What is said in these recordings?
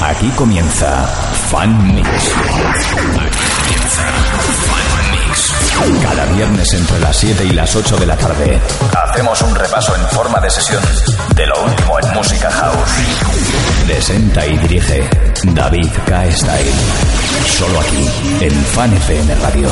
Aquí comienza Fan Mix. Aquí comienza Fan Mix. Cada viernes entre las 7 y las 8 de la tarde hacemos un repaso en forma de sesión de lo último en música house. Presenta y dirige David K. Style. Solo aquí en Fan FM Radio.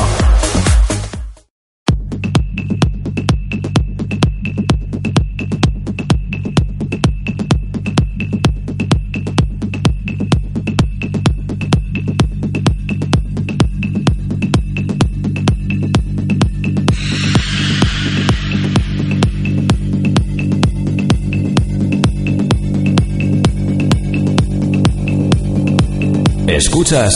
Escuchas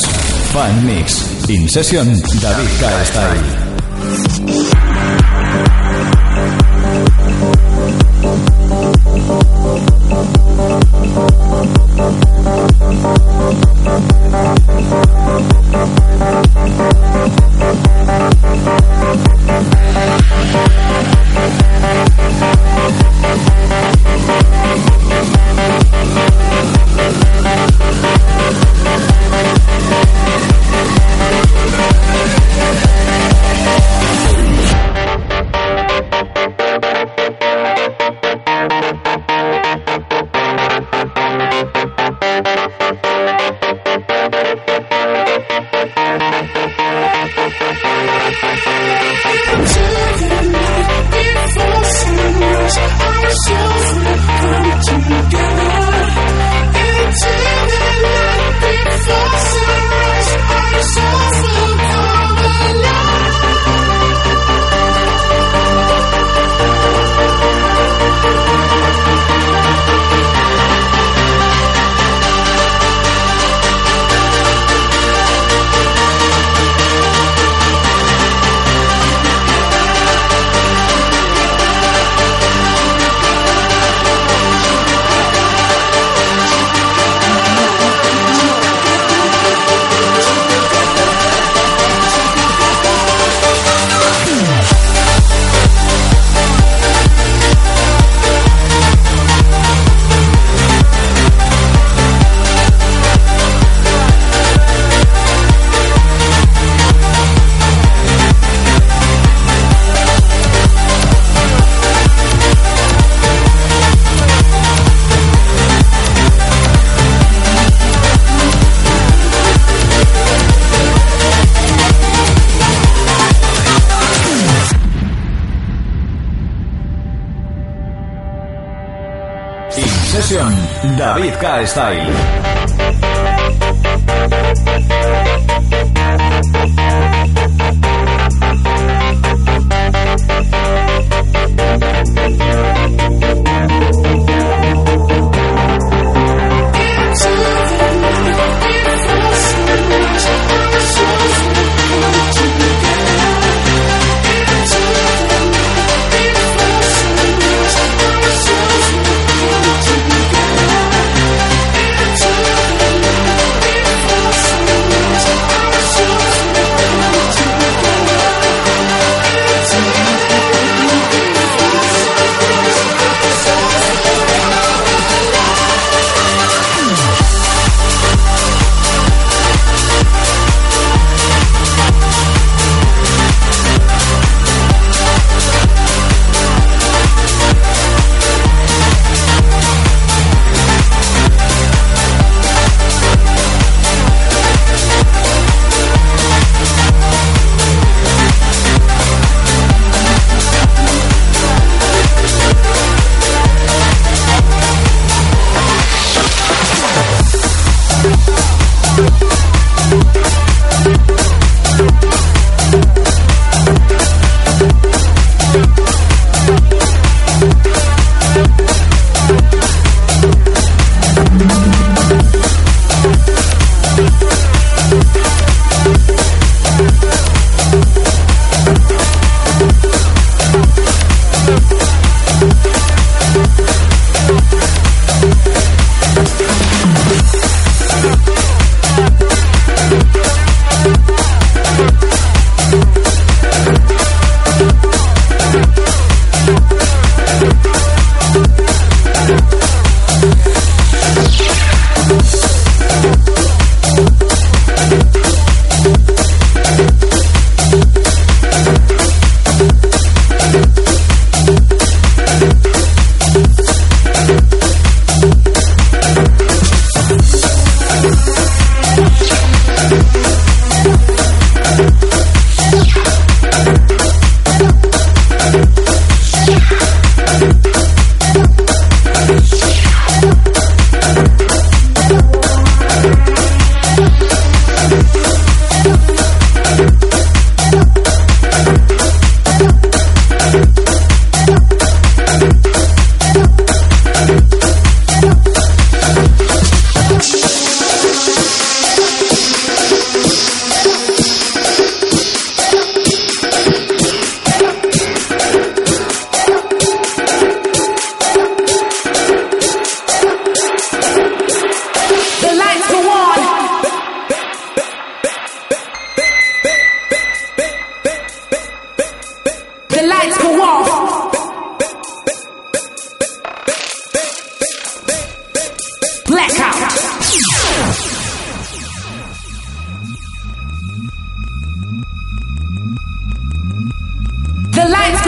Fan Mix In Session David K. In Session David K. Style.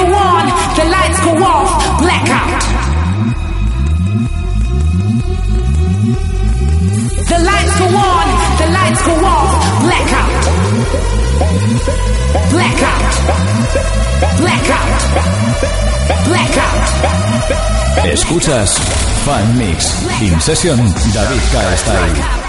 go on, the lights go off, blackout. The lights go on, the lights go off, blackout. Blackout. Blackout. Blackout. Escuchas Fan Mix In Session David Blackout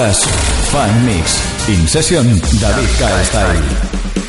Escuchas Fan Mix. In Session David K. Style.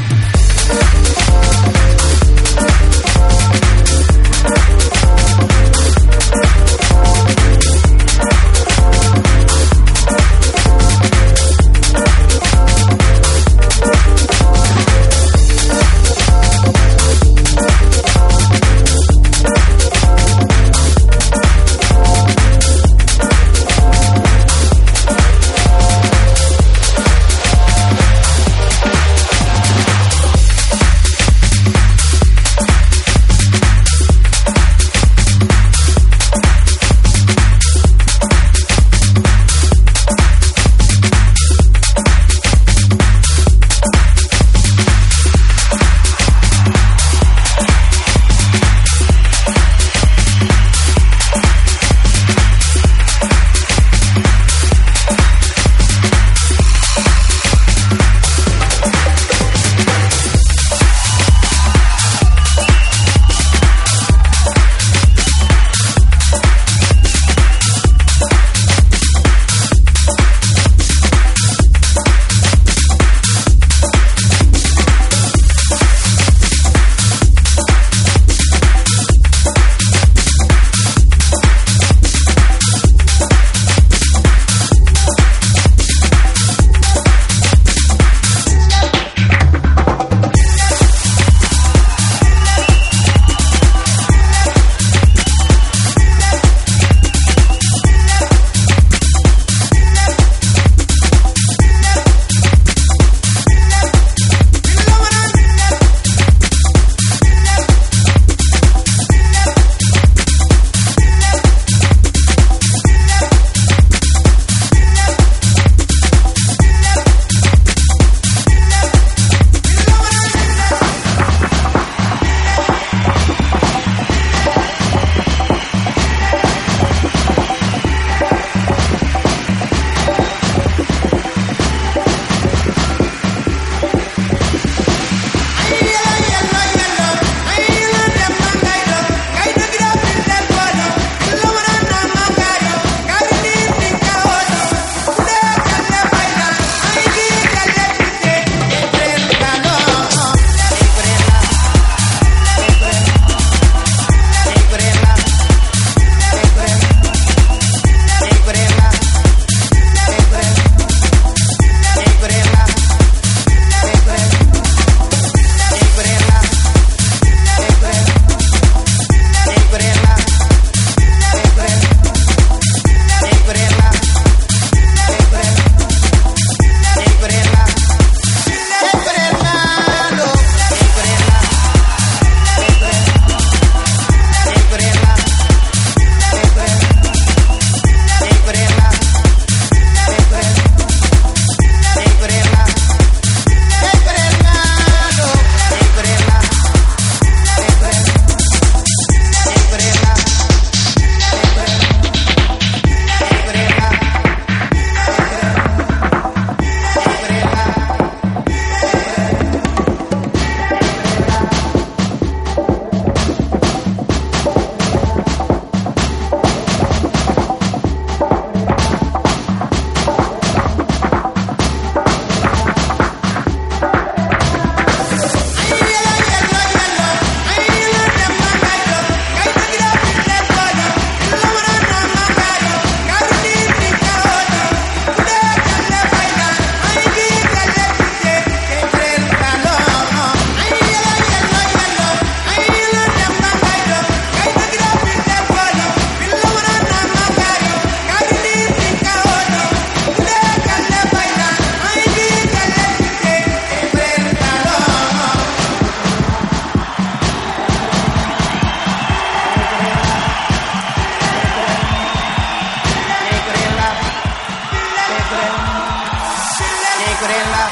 quererla,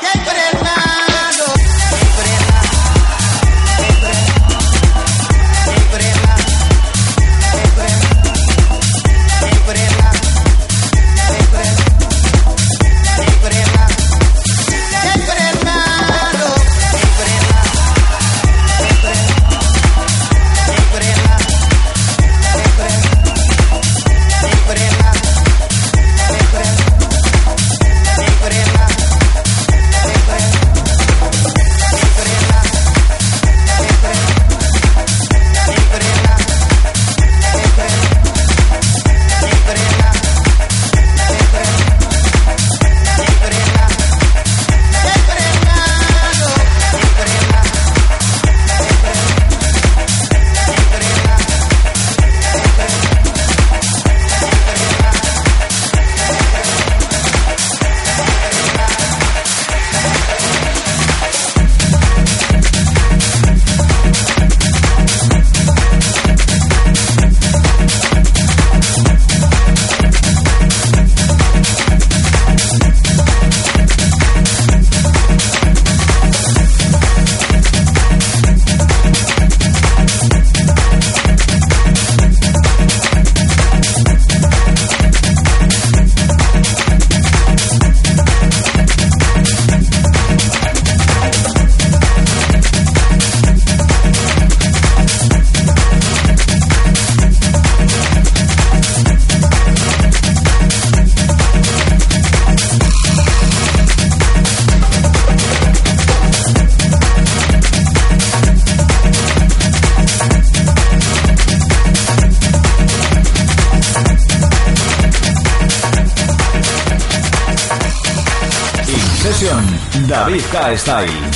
que quererla. K. Style.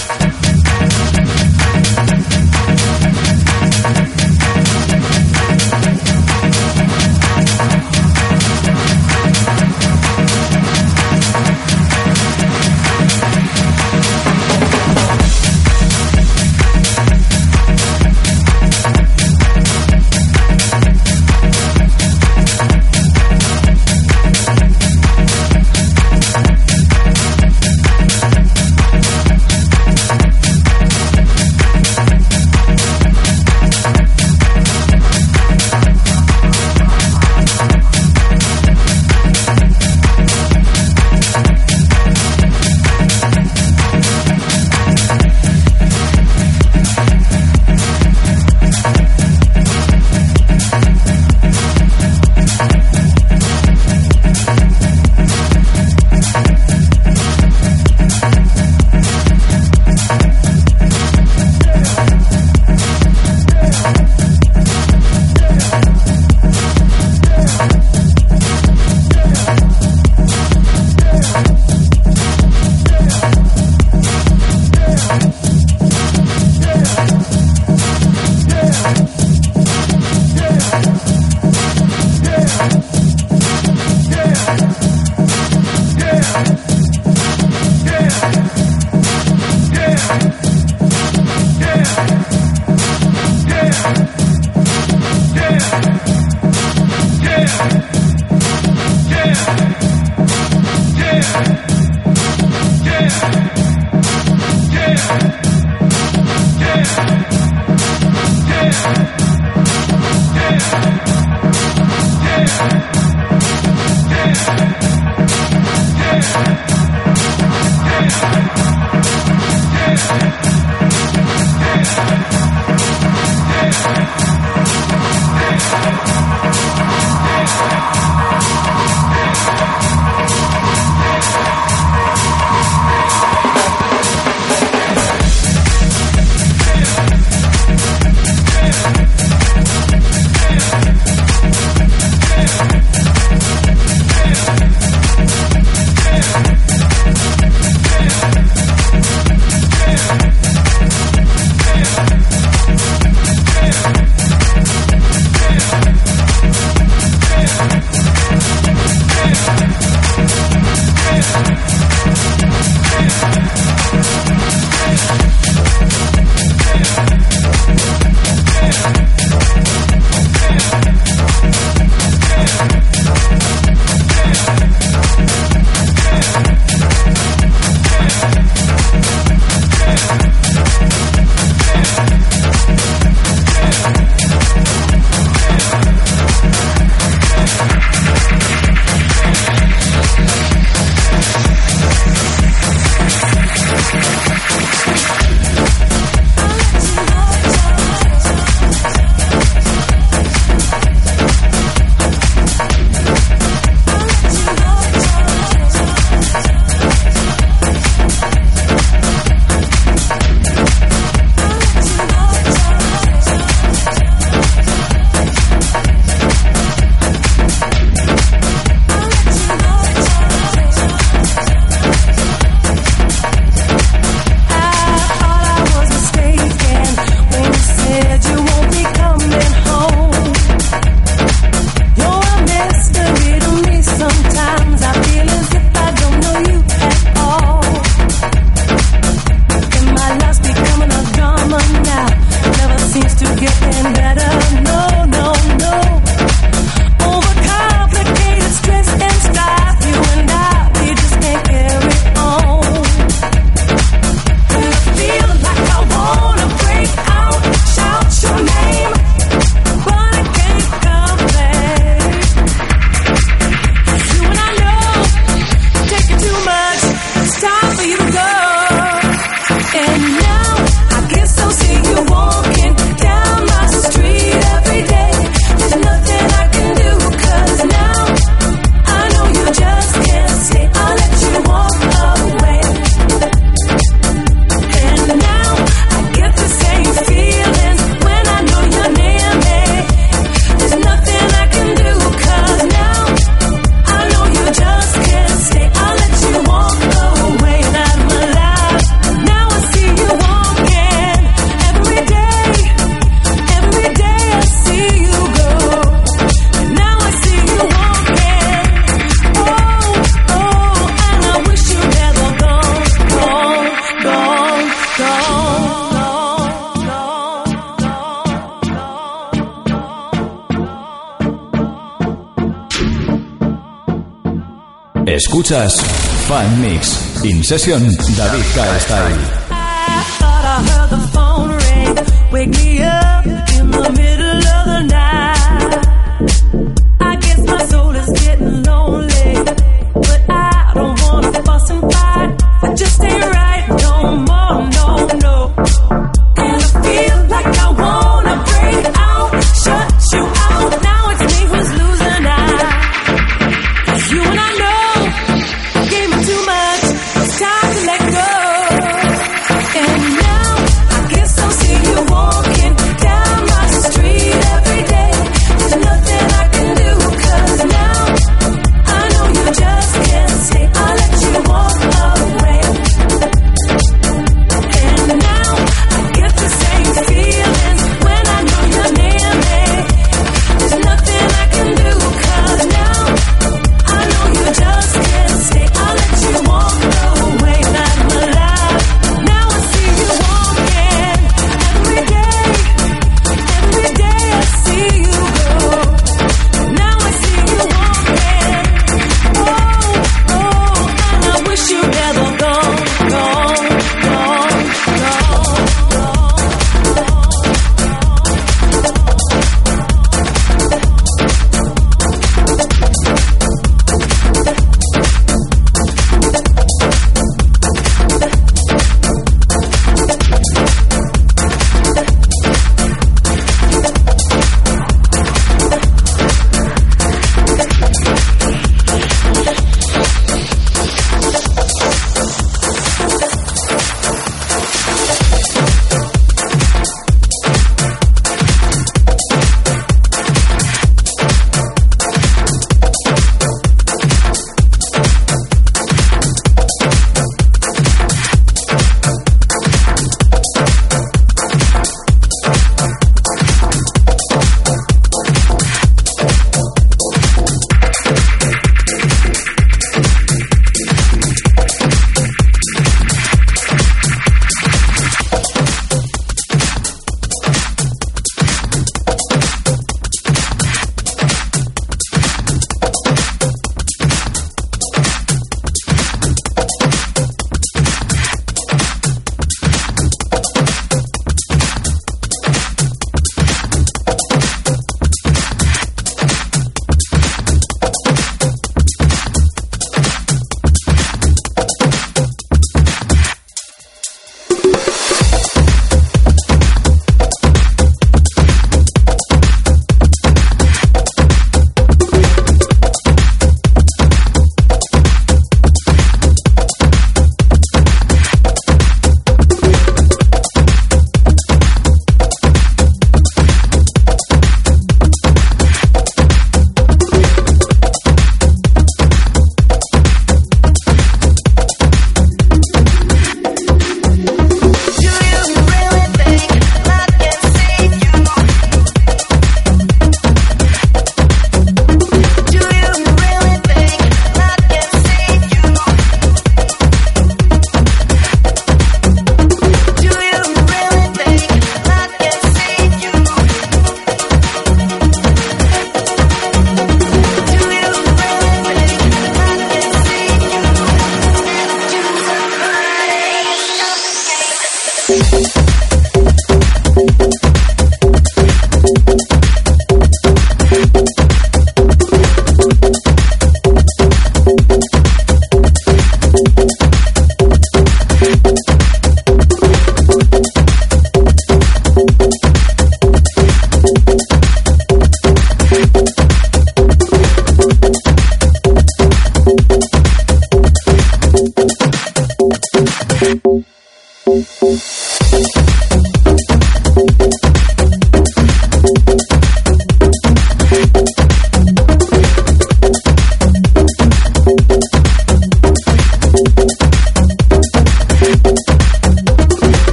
Escuchas Fan Mix. In Session, David K. Style.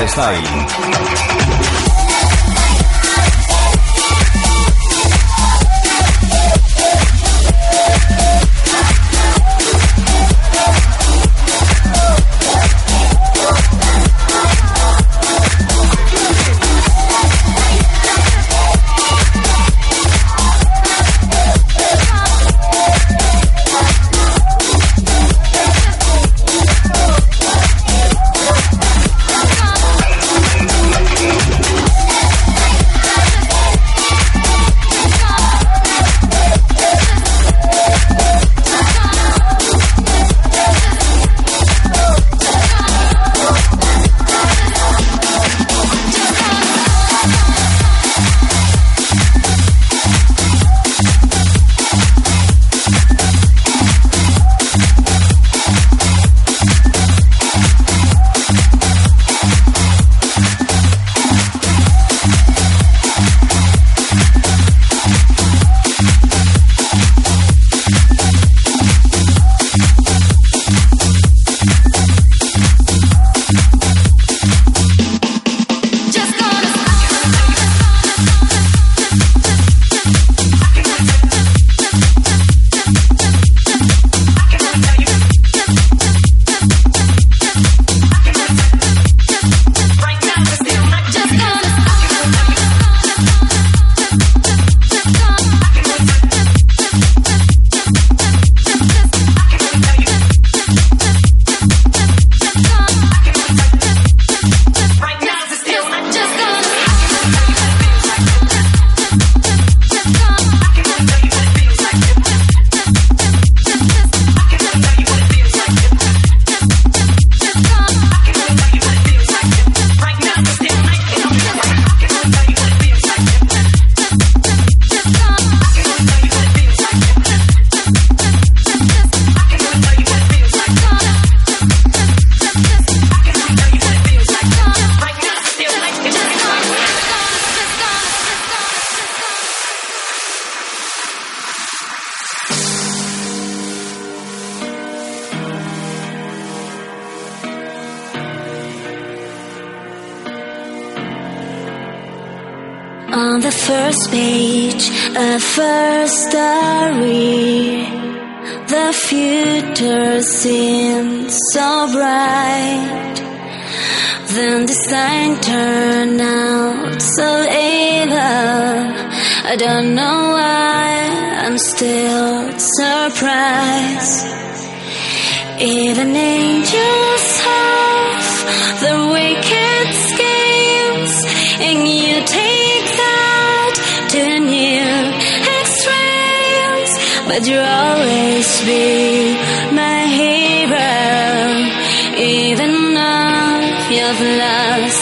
está ahí. but you'll always be my hero, even if you've lost.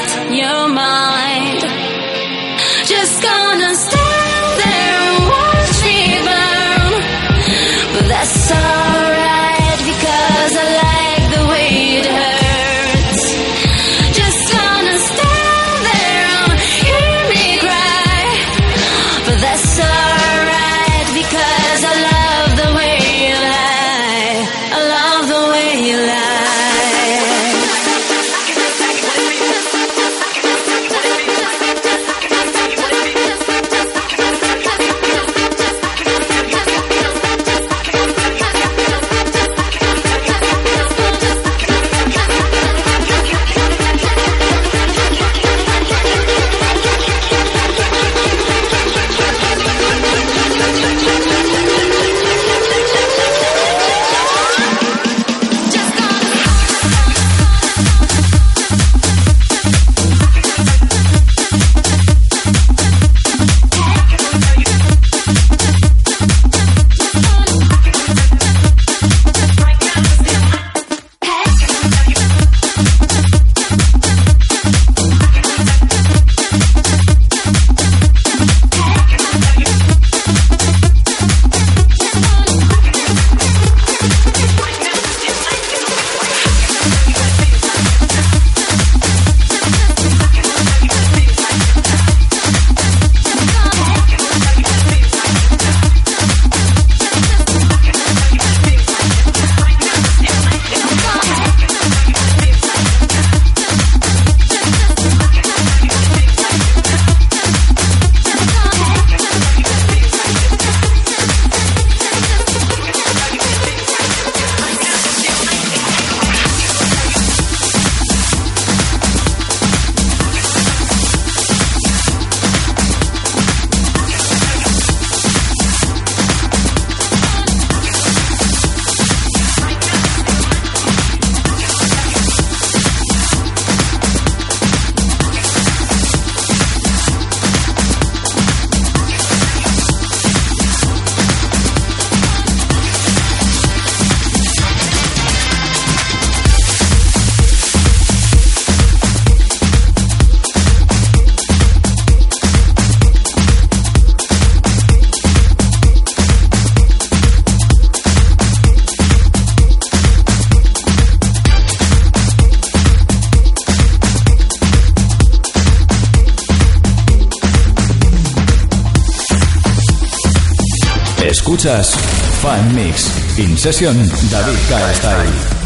Fan Mix. In Session, David K.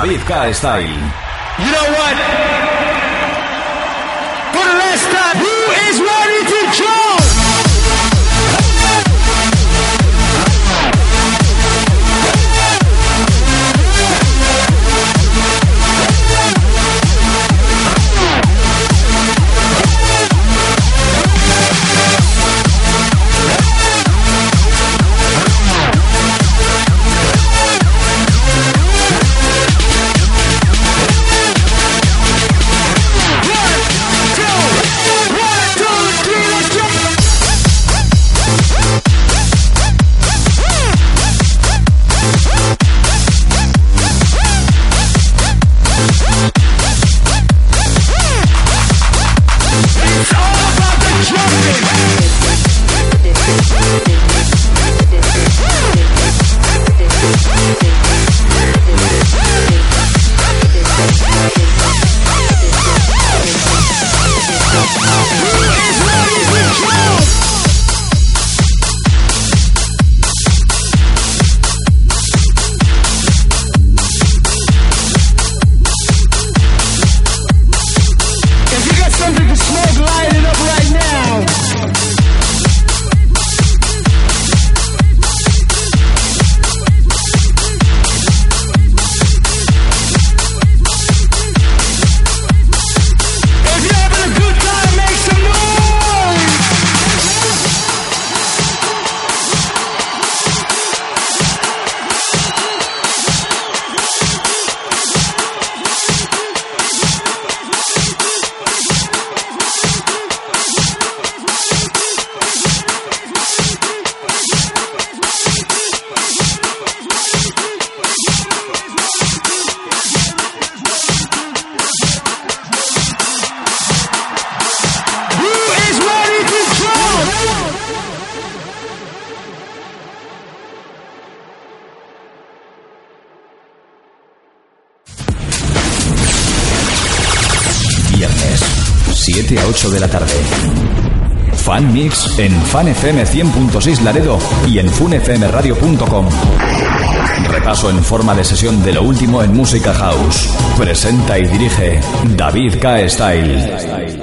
David K. Style. Fan FM 100.6 Laredo y en funfmradio.com. Repaso en forma de sesión de lo último en música house. Presenta y dirige David K. Style.